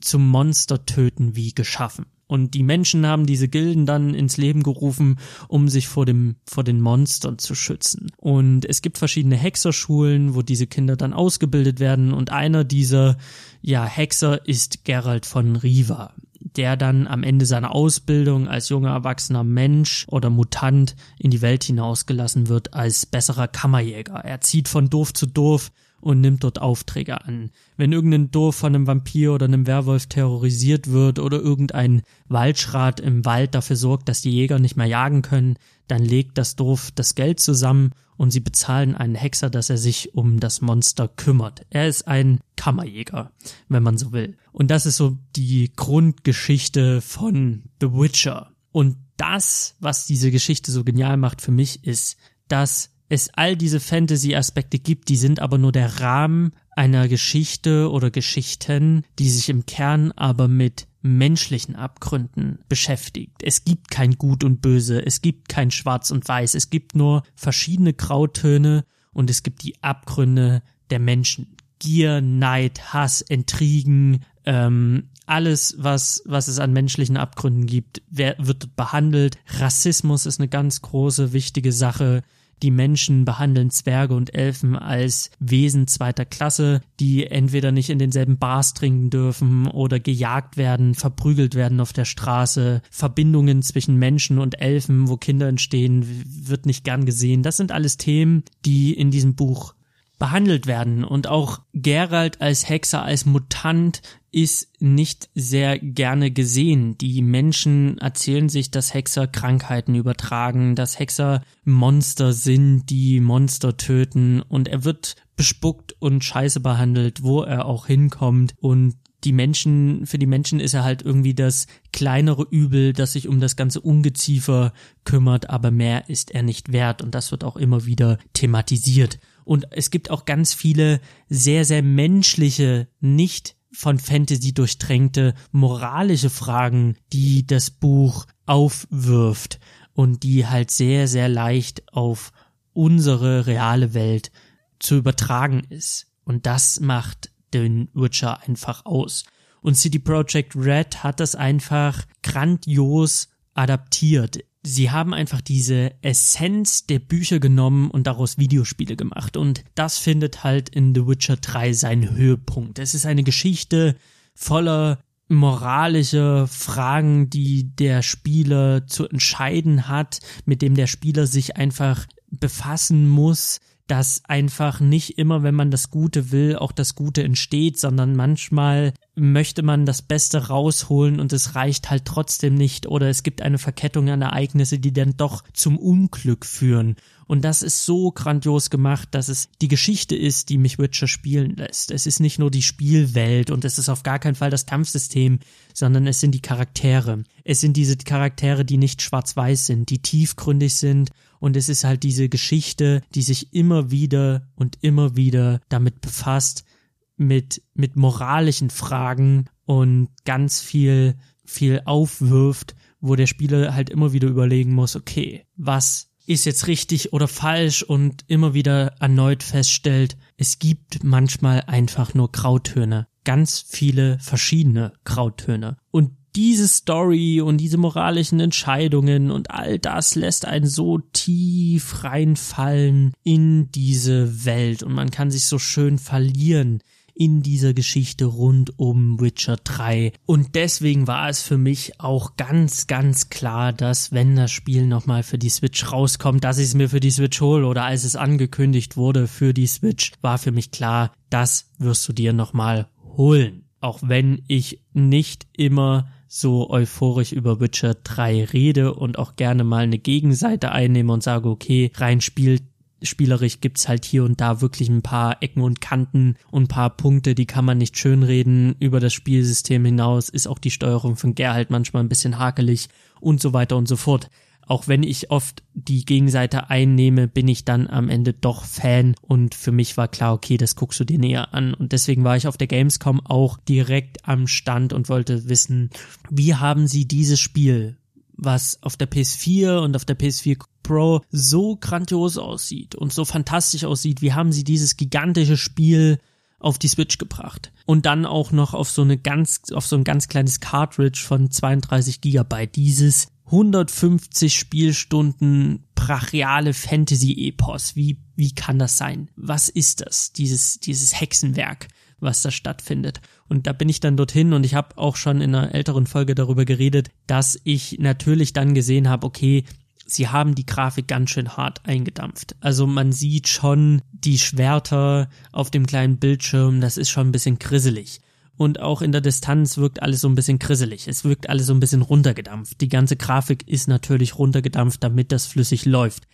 zum Monster töten wie geschaffen. Und die Menschen haben diese Gilden dann ins Leben gerufen, um sich vor dem, vor den Monstern zu schützen. Und es gibt verschiedene Hexerschulen, wo diese Kinder dann ausgebildet werden. Und einer dieser, ja, Hexer ist Gerald von Riva der dann am Ende seiner Ausbildung als junger erwachsener Mensch oder Mutant in die Welt hinausgelassen wird als besserer Kammerjäger. Er zieht von Dorf zu Dorf und nimmt dort Aufträge an. Wenn irgendein Dorf von einem Vampir oder einem Werwolf terrorisiert wird oder irgendein Waldschrat im Wald dafür sorgt, dass die Jäger nicht mehr jagen können, dann legt das Dorf das Geld zusammen und sie bezahlen einen Hexer, dass er sich um das Monster kümmert. Er ist ein Kammerjäger, wenn man so will. Und das ist so die Grundgeschichte von The Witcher. Und das, was diese Geschichte so genial macht für mich, ist, dass es all diese Fantasy-Aspekte gibt, die sind aber nur der Rahmen einer Geschichte oder Geschichten, die sich im Kern aber mit menschlichen Abgründen beschäftigt. Es gibt kein Gut und Böse, es gibt kein Schwarz und Weiß, es gibt nur verschiedene Grautöne und es gibt die Abgründe der Menschen. Gier, Neid, Hass, Intrigen, ähm, alles, was, was es an menschlichen Abgründen gibt, wird behandelt. Rassismus ist eine ganz große, wichtige Sache. Die Menschen behandeln Zwerge und Elfen als Wesen zweiter Klasse, die entweder nicht in denselben Bars trinken dürfen oder gejagt werden, verprügelt werden auf der Straße. Verbindungen zwischen Menschen und Elfen, wo Kinder entstehen, wird nicht gern gesehen. Das sind alles Themen, die in diesem Buch behandelt werden. Und auch Gerald als Hexer, als Mutant ist nicht sehr gerne gesehen. Die Menschen erzählen sich, dass Hexer Krankheiten übertragen, dass Hexer Monster sind, die Monster töten und er wird bespuckt und scheiße behandelt, wo er auch hinkommt und die Menschen, für die Menschen ist er halt irgendwie das kleinere Übel, das sich um das ganze Ungeziefer kümmert, aber mehr ist er nicht wert und das wird auch immer wieder thematisiert. Und es gibt auch ganz viele sehr, sehr menschliche, nicht von Fantasy durchtränkte moralische Fragen, die das Buch aufwirft und die halt sehr, sehr leicht auf unsere reale Welt zu übertragen ist. Und das macht den Witcher einfach aus. Und CD Projekt Red hat das einfach grandios adaptiert. Sie haben einfach diese Essenz der Bücher genommen und daraus Videospiele gemacht. Und das findet halt in The Witcher 3 seinen Höhepunkt. Es ist eine Geschichte voller moralische Fragen, die der Spieler zu entscheiden hat, mit dem der Spieler sich einfach befassen muss, dass einfach nicht immer, wenn man das Gute will, auch das Gute entsteht, sondern manchmal möchte man das Beste rausholen und es reicht halt trotzdem nicht oder es gibt eine Verkettung an Ereignisse, die dann doch zum Unglück führen. Und das ist so grandios gemacht, dass es die Geschichte ist, die mich Witcher spielen lässt. Es ist nicht nur die Spielwelt und es ist auf gar keinen Fall das Kampfsystem, sondern es sind die Charaktere. Es sind diese Charaktere, die nicht schwarz-weiß sind, die tiefgründig sind und es ist halt diese Geschichte, die sich immer wieder und immer wieder damit befasst, mit, mit moralischen Fragen und ganz viel, viel aufwirft, wo der Spieler halt immer wieder überlegen muss, okay, was ist jetzt richtig oder falsch und immer wieder erneut feststellt, es gibt manchmal einfach nur Grautöne. Ganz viele verschiedene Grautöne. Und diese Story und diese moralischen Entscheidungen und all das lässt einen so tief reinfallen in diese Welt und man kann sich so schön verlieren in dieser Geschichte rund um Witcher 3. Und deswegen war es für mich auch ganz, ganz klar, dass wenn das Spiel nochmal für die Switch rauskommt, dass ich es mir für die Switch hole oder als es angekündigt wurde für die Switch, war für mich klar, das wirst du dir nochmal holen. Auch wenn ich nicht immer so euphorisch über Witcher 3 rede und auch gerne mal eine Gegenseite einnehme und sage, okay, rein spielt spielerisch gibt's halt hier und da wirklich ein paar Ecken und Kanten und ein paar Punkte, die kann man nicht schönreden. Über das Spielsystem hinaus ist auch die Steuerung von Geralt manchmal ein bisschen hakelig und so weiter und so fort auch wenn ich oft die Gegenseite einnehme, bin ich dann am Ende doch Fan und für mich war klar, okay, das guckst du dir näher an und deswegen war ich auf der Gamescom auch direkt am Stand und wollte wissen, wie haben sie dieses Spiel, was auf der PS4 und auf der PS4 Pro so grandios aussieht und so fantastisch aussieht, wie haben sie dieses gigantische Spiel auf die Switch gebracht und dann auch noch auf so eine ganz auf so ein ganz kleines Cartridge von 32 Gigabyte dieses 150 Spielstunden brachiale Fantasy-Epos. Wie, wie kann das sein? Was ist das? Dieses, dieses Hexenwerk, was da stattfindet. Und da bin ich dann dorthin und ich habe auch schon in einer älteren Folge darüber geredet, dass ich natürlich dann gesehen habe, okay, sie haben die Grafik ganz schön hart eingedampft. Also man sieht schon die Schwerter auf dem kleinen Bildschirm, das ist schon ein bisschen grisselig und auch in der Distanz wirkt alles so ein bisschen krisselig. Es wirkt alles so ein bisschen runtergedampft. Die ganze Grafik ist natürlich runtergedampft, damit das flüssig läuft.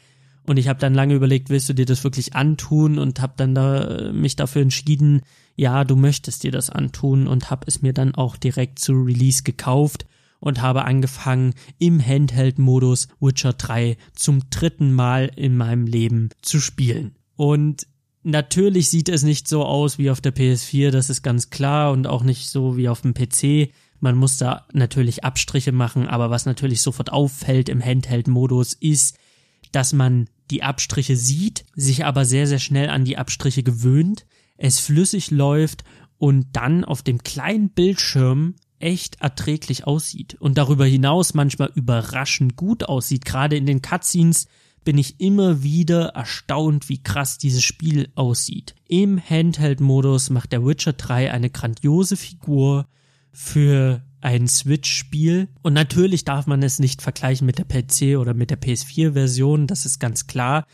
Und ich habe dann lange überlegt, willst du dir das wirklich antun und habe dann da äh, mich dafür entschieden, ja, du möchtest dir das antun und habe es mir dann auch direkt zu Release gekauft und habe angefangen im Handheld-Modus Witcher 3 zum dritten Mal in meinem Leben zu spielen. Und Natürlich sieht es nicht so aus wie auf der PS4, das ist ganz klar, und auch nicht so wie auf dem PC. Man muss da natürlich Abstriche machen, aber was natürlich sofort auffällt im Handheld-Modus ist, dass man die Abstriche sieht, sich aber sehr, sehr schnell an die Abstriche gewöhnt, es flüssig läuft und dann auf dem kleinen Bildschirm echt erträglich aussieht und darüber hinaus manchmal überraschend gut aussieht, gerade in den Cutscenes bin ich immer wieder erstaunt, wie krass dieses Spiel aussieht. Im Handheld-Modus macht der Witcher 3 eine grandiose Figur für ein Switch-Spiel. Und natürlich darf man es nicht vergleichen mit der PC oder mit der PS4-Version, das ist ganz klar.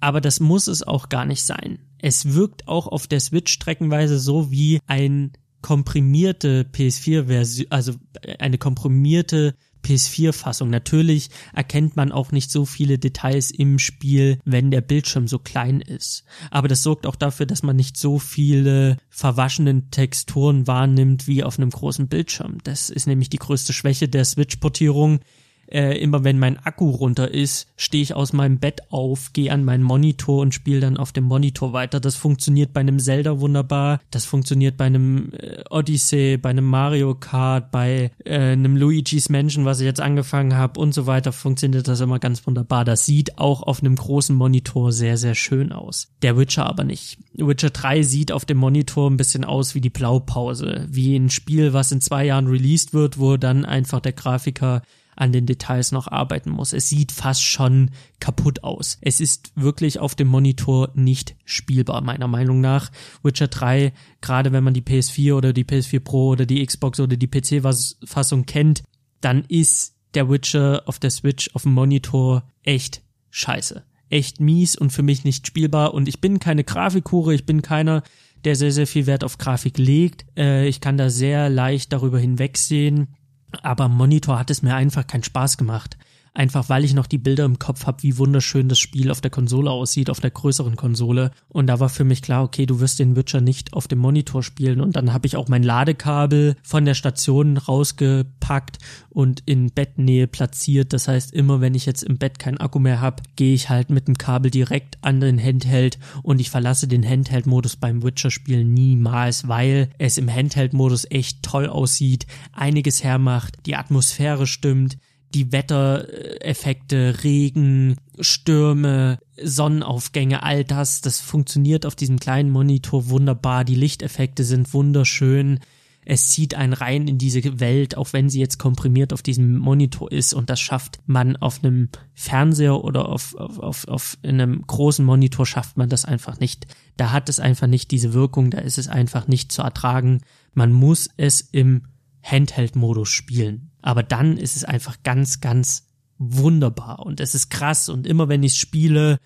Aber das muss es auch gar nicht sein. Es wirkt auch auf der Switch streckenweise so wie ein komprimierte PS4-Version, also eine komprimierte PS4-Fassung. Natürlich erkennt man auch nicht so viele Details im Spiel, wenn der Bildschirm so klein ist. Aber das sorgt auch dafür, dass man nicht so viele verwaschenen Texturen wahrnimmt wie auf einem großen Bildschirm. Das ist nämlich die größte Schwäche der Switch-Portierung Äh, immer wenn mein Akku runter ist, stehe ich aus meinem Bett auf, gehe an meinen Monitor und spiele dann auf dem Monitor weiter. Das funktioniert bei einem Zelda wunderbar, das funktioniert bei einem äh, Odyssey, bei einem Mario Kart, bei äh, einem Luigi's Mansion, was ich jetzt angefangen habe und so weiter, funktioniert das immer ganz wunderbar. Das sieht auch auf einem großen Monitor sehr, sehr schön aus. Der Witcher aber nicht. Witcher 3 sieht auf dem Monitor ein bisschen aus wie die Blaupause, wie ein Spiel, was in zwei Jahren released wird, wo dann einfach der Grafiker an den Details noch arbeiten muss. Es sieht fast schon kaputt aus. Es ist wirklich auf dem Monitor nicht spielbar, meiner Meinung nach. Witcher 3, gerade wenn man die PS4 oder die PS4 Pro oder die Xbox oder die PC-Fassung kennt, dann ist der Witcher auf der Switch auf dem Monitor echt scheiße. Echt mies und für mich nicht spielbar. Und ich bin keine Grafikhure, ich bin keiner, der sehr, sehr viel Wert auf Grafik legt. Äh, ich kann da sehr leicht darüber hinwegsehen aber Monitor hat es mir einfach keinen Spaß gemacht. Einfach weil ich noch die Bilder im Kopf habe, wie wunderschön das Spiel auf der Konsole aussieht, auf der größeren Konsole. Und da war für mich klar, okay, du wirst den Witcher nicht auf dem Monitor spielen. Und dann habe ich auch mein Ladekabel von der Station rausgepackt und in Bettnähe platziert. Das heißt, immer wenn ich jetzt im Bett keinen Akku mehr habe, gehe ich halt mit dem Kabel direkt an den Handheld und ich verlasse den Handheld-Modus beim Witcher-Spielen niemals, weil es im Handheld-Modus echt toll aussieht, einiges hermacht, die Atmosphäre stimmt, die Wettereffekte, Regen, Stürme, Sonnenaufgänge, all das, das funktioniert auf diesem kleinen Monitor wunderbar. Die Lichteffekte sind wunderschön. Es zieht einen rein in diese Welt, auch wenn sie jetzt komprimiert auf diesem Monitor ist. Und das schafft man auf einem Fernseher oder auf, auf, auf, auf einem großen Monitor schafft man das einfach nicht. Da hat es einfach nicht diese Wirkung, da ist es einfach nicht zu ertragen. Man muss es im Handheld-Modus spielen. Aber dann ist es einfach ganz, ganz wunderbar. Und es ist krass. Und immer wenn ich spiele,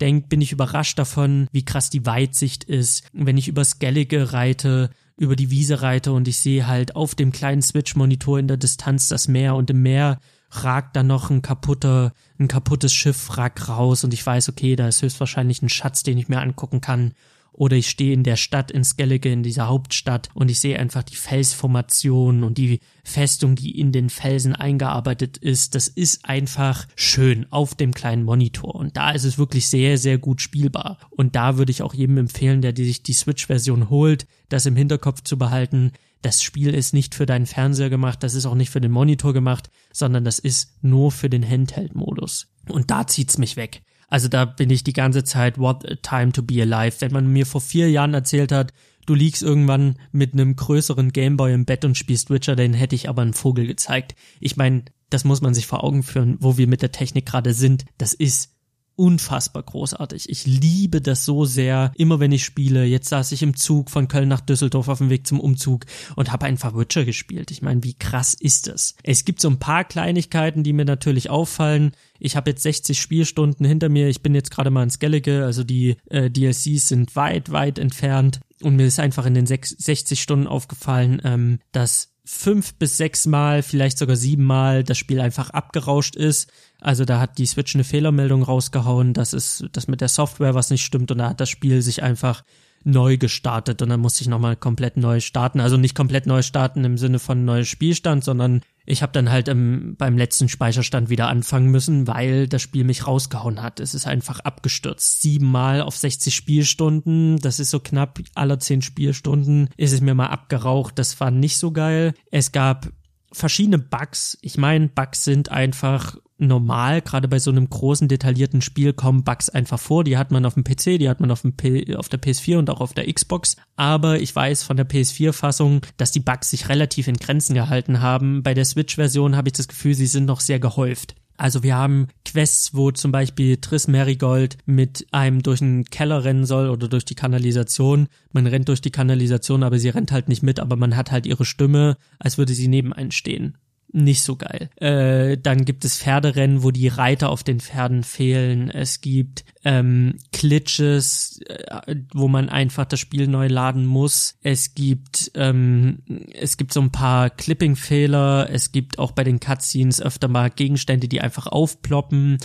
denk, bin ich überrascht davon, wie krass die Weitsicht ist. Wenn ich über Skellige reite, über die Wiese reite und ich sehe halt auf dem kleinen Switch-Monitor in der Distanz das Meer und im Meer ragt da noch ein kaputter, ein kaputtes Schiff raus und ich weiß, okay, da ist höchstwahrscheinlich ein Schatz, den ich mir angucken kann oder ich stehe in der Stadt in Skellige, in dieser Hauptstadt und ich sehe einfach die Felsformation und die Festung, die in den Felsen eingearbeitet ist. Das ist einfach schön auf dem kleinen Monitor und da ist es wirklich sehr, sehr gut spielbar. Und da würde ich auch jedem empfehlen, der sich die Switch-Version holt, das im Hinterkopf zu behalten. Das Spiel ist nicht für deinen Fernseher gemacht, das ist auch nicht für den Monitor gemacht, sondern das ist nur für den Handheld-Modus. Und da zieht's mich weg. Also da bin ich die ganze Zeit, what a time to be alive. Wenn man mir vor vier Jahren erzählt hat, du liegst irgendwann mit einem größeren Gameboy im Bett und spielst Witcher, dann hätte ich aber einen Vogel gezeigt. Ich meine, das muss man sich vor Augen führen, wo wir mit der Technik gerade sind. Das ist unfassbar großartig. Ich liebe das so sehr, immer wenn ich spiele. Jetzt saß ich im Zug von Köln nach Düsseldorf auf dem Weg zum Umzug und habe einfach Witcher gespielt. Ich meine, wie krass ist das? Es gibt so ein paar Kleinigkeiten, die mir natürlich auffallen. Ich habe jetzt 60 Spielstunden hinter mir. Ich bin jetzt gerade mal in Skellige, also die äh, DLCs sind weit, weit entfernt. Und mir ist einfach in den 60 Stunden aufgefallen, ähm, dass fünf bis sechs Mal, vielleicht sogar sieben Mal das Spiel einfach abgerauscht ist. Also da hat die Switch eine Fehlermeldung rausgehauen, dass es, dass mit der Software was nicht stimmt und da hat das Spiel sich einfach neu gestartet und dann musste ich nochmal komplett neu starten. Also nicht komplett neu starten im Sinne von neues Spielstand, sondern ich habe dann halt ähm, beim letzten Speicherstand wieder anfangen müssen, weil das Spiel mich rausgehauen hat. Es ist einfach abgestürzt. Siebenmal auf 60 Spielstunden, das ist so knapp aller zehn Spielstunden, ist es mir mal abgeraucht. Das war nicht so geil. Es gab verschiedene Bugs. Ich meine, Bugs sind einfach normal, gerade bei so einem großen, detaillierten Spiel kommen Bugs einfach vor. Die hat man auf dem PC, die hat man auf, dem P auf der PS4 und auch auf der Xbox. Aber ich weiß von der PS4-Fassung, dass die Bugs sich relativ in Grenzen gehalten haben. Bei der Switch-Version habe ich das Gefühl, sie sind noch sehr gehäuft. Also wir haben Quests, wo zum Beispiel Triss Marigold mit einem durch einen Keller rennen soll oder durch die Kanalisation. Man rennt durch die Kanalisation, aber sie rennt halt nicht mit, aber man hat halt ihre Stimme, als würde sie neben einen stehen nicht so geil. Äh, dann gibt es Pferderennen, wo die Reiter auf den Pferden fehlen. Es gibt ähm, Glitches, äh, wo man einfach das Spiel neu laden muss. Es gibt ähm, es gibt so ein paar Clipping-Fehler. Es gibt auch bei den Cutscenes öfter mal Gegenstände, die einfach aufploppen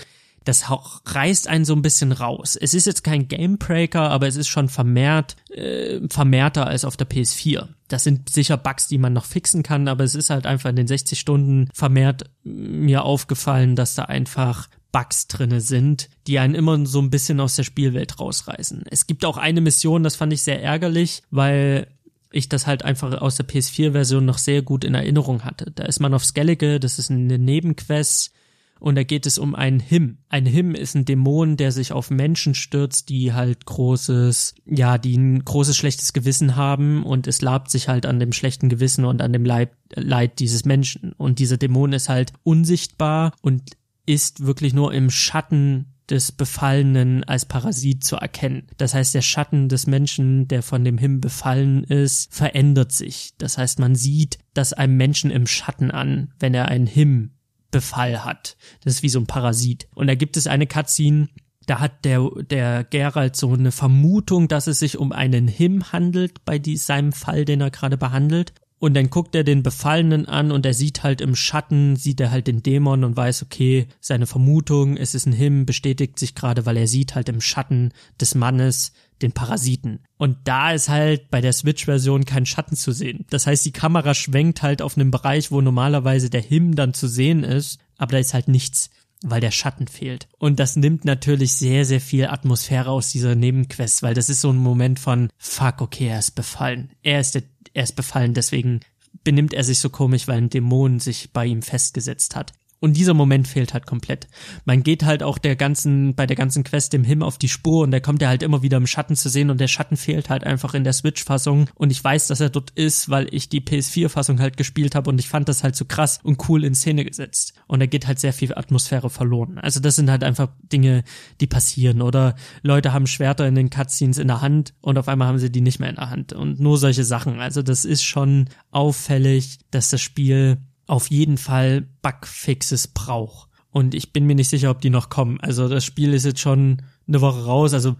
das reißt einen so ein bisschen raus. Es ist jetzt kein Gamebreaker, aber es ist schon vermehrt, äh, vermehrter als auf der PS4. Das sind sicher Bugs, die man noch fixen kann, aber es ist halt einfach in den 60 Stunden vermehrt mir aufgefallen, dass da einfach Bugs drinne sind, die einen immer so ein bisschen aus der Spielwelt rausreißen. Es gibt auch eine Mission, das fand ich sehr ärgerlich, weil ich das halt einfach aus der PS4-Version noch sehr gut in Erinnerung hatte. Da ist man auf Skellige, das ist eine Nebenquest und da geht es um einen Him. Ein Him ist ein Dämon, der sich auf Menschen stürzt, die halt großes, ja, die ein großes schlechtes Gewissen haben und es labt sich halt an dem schlechten Gewissen und an dem Leib, Leid dieses Menschen. Und dieser Dämon ist halt unsichtbar und ist wirklich nur im Schatten des Befallenen als Parasit zu erkennen. Das heißt, der Schatten des Menschen, der von dem Him befallen ist, verändert sich. Das heißt, man sieht das einem Menschen im Schatten an, wenn er einen Him Befall hat. Das ist wie so ein Parasit. Und da gibt es eine Cutscene, da hat der, der Geralt so eine Vermutung, dass es sich um einen Him handelt bei die, seinem Fall, den er gerade behandelt. Und dann guckt er den Befallenen an und er sieht halt im Schatten, sieht er halt den Dämon und weiß, okay, seine Vermutung, es ist ein Him, bestätigt sich gerade, weil er sieht halt im Schatten des Mannes den Parasiten. Und da ist halt bei der Switch-Version kein Schatten zu sehen. Das heißt, die Kamera schwenkt halt auf einem Bereich, wo normalerweise der Him dann zu sehen ist, aber da ist halt nichts weil der Schatten fehlt. Und das nimmt natürlich sehr, sehr viel Atmosphäre aus dieser Nebenquest, weil das ist so ein Moment von, fuck, okay, er ist befallen. Er ist der er ist befallen, deswegen benimmt er sich so komisch, weil ein Dämon sich bei ihm festgesetzt hat. Und dieser Moment fehlt halt komplett. Man geht halt auch der ganzen, bei der ganzen Quest dem Him auf die Spur und der kommt ja halt immer wieder im Schatten zu sehen und der Schatten fehlt halt einfach in der Switch-Fassung und ich weiß, dass er dort ist, weil ich die PS4-Fassung halt gespielt habe und ich fand das halt so krass und cool in Szene gesetzt. Und da geht halt sehr viel Atmosphäre verloren. Also das sind halt einfach Dinge, die passieren oder Leute haben Schwerter in den Cutscenes in der Hand und auf einmal haben sie die nicht mehr in der Hand und nur solche Sachen. Also das ist schon auffällig, dass das Spiel auf jeden Fall Bugfixes braucht. Und ich bin mir nicht sicher, ob die noch kommen. Also das Spiel ist jetzt schon eine Woche raus. Also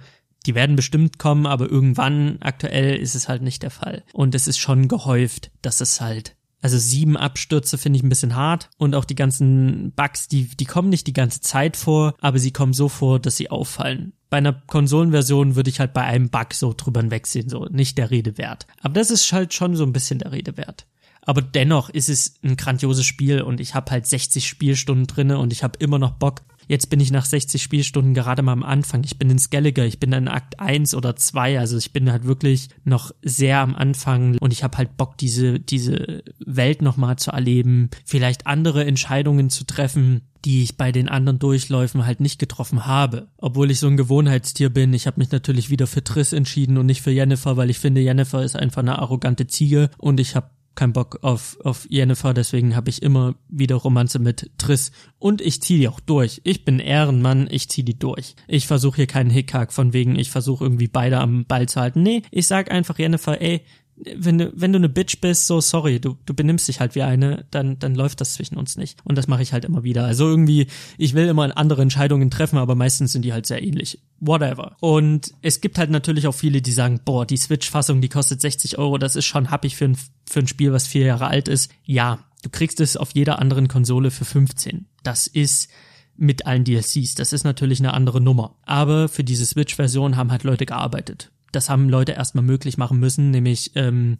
die werden bestimmt kommen, aber irgendwann aktuell ist es halt nicht der Fall. Und es ist schon gehäuft, dass es halt also sieben Abstürze finde ich ein bisschen hart und auch die ganzen Bugs, die, die kommen nicht die ganze Zeit vor, aber sie kommen so vor, dass sie auffallen. Bei einer Konsolenversion würde ich halt bei einem Bug so drüber hinwegsehen, so nicht der Rede wert. Aber das ist halt schon so ein bisschen der Rede wert. Aber dennoch ist es ein grandioses Spiel und ich habe halt 60 Spielstunden drinne und ich habe immer noch Bock. Jetzt bin ich nach 60 Spielstunden gerade mal am Anfang. Ich bin in Skelliger, ich bin in Akt 1 oder 2, also ich bin halt wirklich noch sehr am Anfang und ich habe halt Bock, diese, diese Welt nochmal zu erleben, vielleicht andere Entscheidungen zu treffen, die ich bei den anderen Durchläufen halt nicht getroffen habe. Obwohl ich so ein Gewohnheitstier bin, ich habe mich natürlich wieder für Triss entschieden und nicht für Jennifer, weil ich finde, Jennifer ist einfach eine arrogante Ziege und ich habe keinen Bock auf, auf Jennifer, deswegen habe ich immer wieder Romanze mit Triss. Und ich ziehe die auch durch. Ich bin Ehrenmann, ich ziehe die durch. Ich versuche hier keinen Hickhack von wegen, ich versuche irgendwie beide am Ball zu halten. Nee, ich sag einfach Jennifer, ey, wenn du, wenn du eine Bitch bist, so sorry, du, du benimmst dich halt wie eine, dann, dann läuft das zwischen uns nicht. Und das mache ich halt immer wieder. Also irgendwie, ich will immer andere Entscheidungen treffen, aber meistens sind die halt sehr ähnlich. Whatever. Und es gibt halt natürlich auch viele, die sagen, boah, die Switch-Fassung, die kostet 60 Euro, das ist schon happig für ein, für ein Spiel, was vier Jahre alt ist. Ja, du kriegst es auf jeder anderen Konsole für 15. Das ist mit allen DLCs. Das ist natürlich eine andere Nummer. Aber für diese Switch-Version haben halt Leute gearbeitet das haben Leute erstmal möglich machen müssen, nämlich ähm,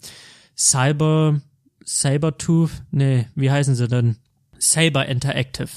Cyber, Sabertooth, nee, wie heißen sie denn? Saber Interactive.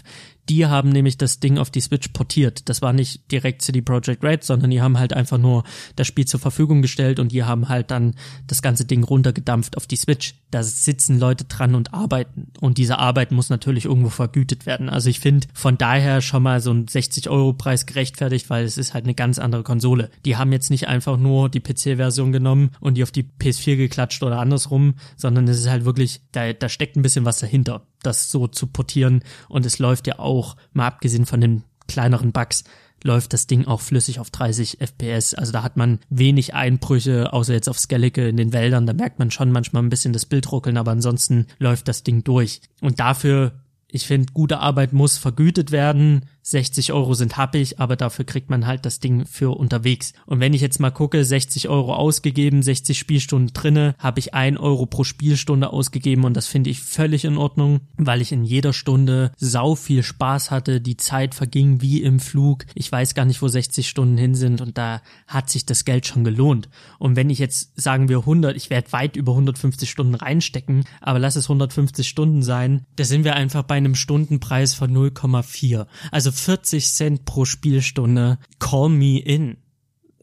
Die haben nämlich das Ding auf die Switch portiert. Das war nicht direkt CD Projekt Red, sondern die haben halt einfach nur das Spiel zur Verfügung gestellt und die haben halt dann das ganze Ding runtergedampft auf die Switch. Da sitzen Leute dran und arbeiten. Und diese Arbeit muss natürlich irgendwo vergütet werden. Also ich finde von daher schon mal so ein 60-Euro-Preis gerechtfertigt, weil es ist halt eine ganz andere Konsole. Die haben jetzt nicht einfach nur die PC-Version genommen und die auf die PS4 geklatscht oder andersrum, sondern es ist halt wirklich, da, da steckt ein bisschen was dahinter das so zu portieren. Und es läuft ja auch, mal abgesehen von den kleineren Bugs, läuft das Ding auch flüssig auf 30 FPS. Also da hat man wenig Einbrüche, außer jetzt auf Skellige in den Wäldern. Da merkt man schon manchmal ein bisschen das Bild ruckeln, aber ansonsten läuft das Ding durch. Und dafür, ich finde, gute Arbeit muss vergütet werden. 60 Euro sind happig, aber dafür kriegt man halt das Ding für unterwegs. Und wenn ich jetzt mal gucke, 60 Euro ausgegeben, 60 Spielstunden drinne, habe ich ein Euro pro Spielstunde ausgegeben und das finde ich völlig in Ordnung, weil ich in jeder Stunde sau viel Spaß hatte, die Zeit verging wie im Flug. Ich weiß gar nicht, wo 60 Stunden hin sind und da hat sich das Geld schon gelohnt. Und wenn ich jetzt sagen wir 100, ich werde weit über 150 Stunden reinstecken, aber lass es 150 Stunden sein, da sind wir einfach bei einem Stundenpreis von 0,4. Also 40 Cent pro Spielstunde. Call me in.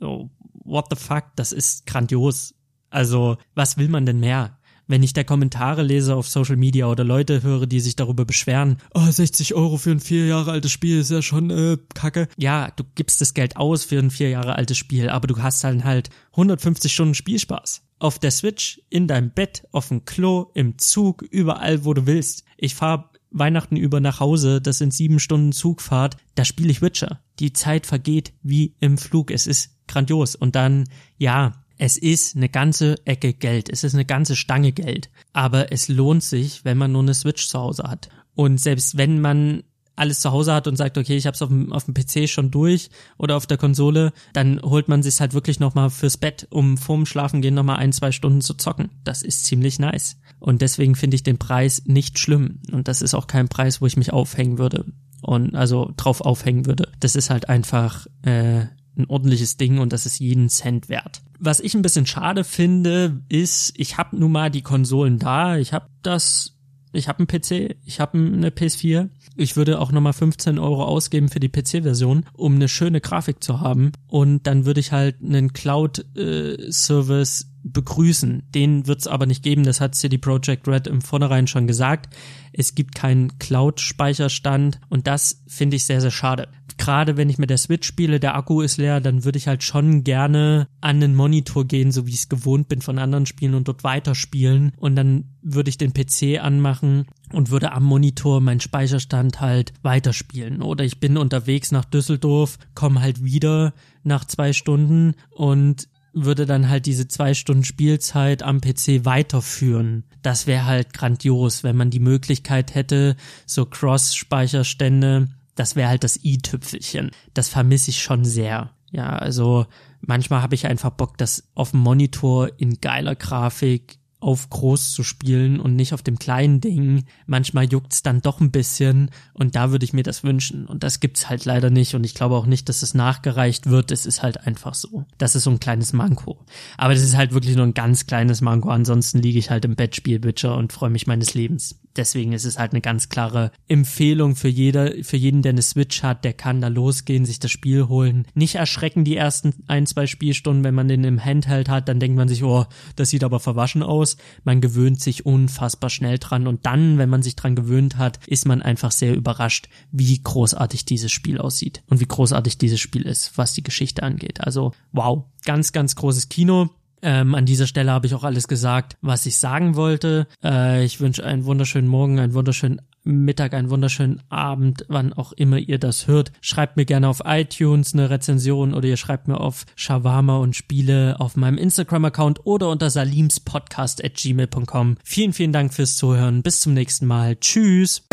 Oh, what the fuck, das ist grandios. Also, was will man denn mehr? Wenn ich da Kommentare lese auf Social Media oder Leute höre, die sich darüber beschweren, oh, 60 Euro für ein vier Jahre altes Spiel ist ja schon äh, kacke. Ja, du gibst das Geld aus für ein vier Jahre altes Spiel, aber du hast dann halt 150 Stunden Spielspaß. Auf der Switch, in deinem Bett, auf dem Klo, im Zug, überall, wo du willst. Ich fahre Weihnachten über nach Hause, das sind sieben Stunden Zugfahrt, da spiele ich Witcher. Die Zeit vergeht wie im Flug. Es ist grandios. Und dann, ja, es ist eine ganze Ecke Geld. Es ist eine ganze Stange Geld. Aber es lohnt sich, wenn man nur eine Switch zu Hause hat. Und selbst wenn man alles zu Hause hat und sagt, okay, ich habe es auf dem, auf dem PC schon durch oder auf der Konsole, dann holt man sich halt wirklich nochmal fürs Bett, um vorm Schlafengehen nochmal ein, zwei Stunden zu zocken. Das ist ziemlich nice. Und deswegen finde ich den Preis nicht schlimm. Und das ist auch kein Preis, wo ich mich aufhängen würde. Und also drauf aufhängen würde. Das ist halt einfach äh, ein ordentliches Ding und das ist jeden Cent wert. Was ich ein bisschen schade finde, ist, ich habe nun mal die Konsolen da, ich habe das, ich habe einen PC, ich habe eine PS4. Ich würde auch nochmal 15 Euro ausgeben für die PC-Version, um eine schöne Grafik zu haben. Und dann würde ich halt einen Cloud-Service äh, begrüßen. Den wird es aber nicht geben, das hat CD Projekt Red im Vornherein schon gesagt. Es gibt keinen Cloud-Speicherstand und das finde ich sehr, sehr schade. Gerade wenn ich mit der Switch spiele, der Akku ist leer, dann würde ich halt schon gerne an den Monitor gehen, so wie ich es gewohnt bin von anderen Spielen und dort weiterspielen. Und dann würde ich den PC anmachen und würde am Monitor meinen Speicherstand halt weiterspielen. Oder ich bin unterwegs nach Düsseldorf, komme halt wieder nach zwei Stunden und würde dann halt diese zwei Stunden Spielzeit am PC weiterführen. Das wäre halt grandios, wenn man die Möglichkeit hätte, so Cross-Speicherstände, das wäre halt das i-Tüpfelchen. Das vermisse ich schon sehr. Ja, also manchmal habe ich einfach Bock, das auf dem Monitor in geiler Grafik auf groß zu spielen und nicht auf dem kleinen Ding. Manchmal juckt's dann doch ein bisschen und da würde ich mir das wünschen. Und das gibt's halt leider nicht und ich glaube auch nicht, dass es nachgereicht wird. Es ist halt einfach so. Das ist so ein kleines Manko. Aber das ist halt wirklich nur ein ganz kleines Manko. Ansonsten liege ich halt im Bett, spiel Witcher und freue mich meines Lebens. Deswegen ist es halt eine ganz klare Empfehlung für jeder, für jeden, der eine Switch hat, der kann da losgehen, sich das Spiel holen. Nicht erschrecken die ersten ein, zwei Spielstunden, wenn man den im Handheld hat, dann denkt man sich, oh, das sieht aber verwaschen aus. Man gewöhnt sich unfassbar schnell dran und dann, wenn man sich dran gewöhnt hat, ist man einfach sehr überrascht, wie großartig dieses Spiel aussieht und wie großartig dieses Spiel ist, was die Geschichte angeht. Also, wow, ganz, ganz großes Kino. Ähm, an dieser Stelle habe ich auch alles gesagt, was ich sagen wollte. Äh, ich wünsche einen wunderschönen Morgen, einen wunderschönen Mittag, einen wunderschönen Abend, wann auch immer ihr das hört. Schreibt mir gerne auf iTunes eine Rezension oder ihr schreibt mir auf Shawarma und Spiele auf meinem Instagram-Account oder unter salimspodcast at gmail.com. Vielen, vielen Dank fürs Zuhören. Bis zum nächsten Mal. Tschüss.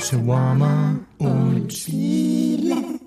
Shawarma und Spiele.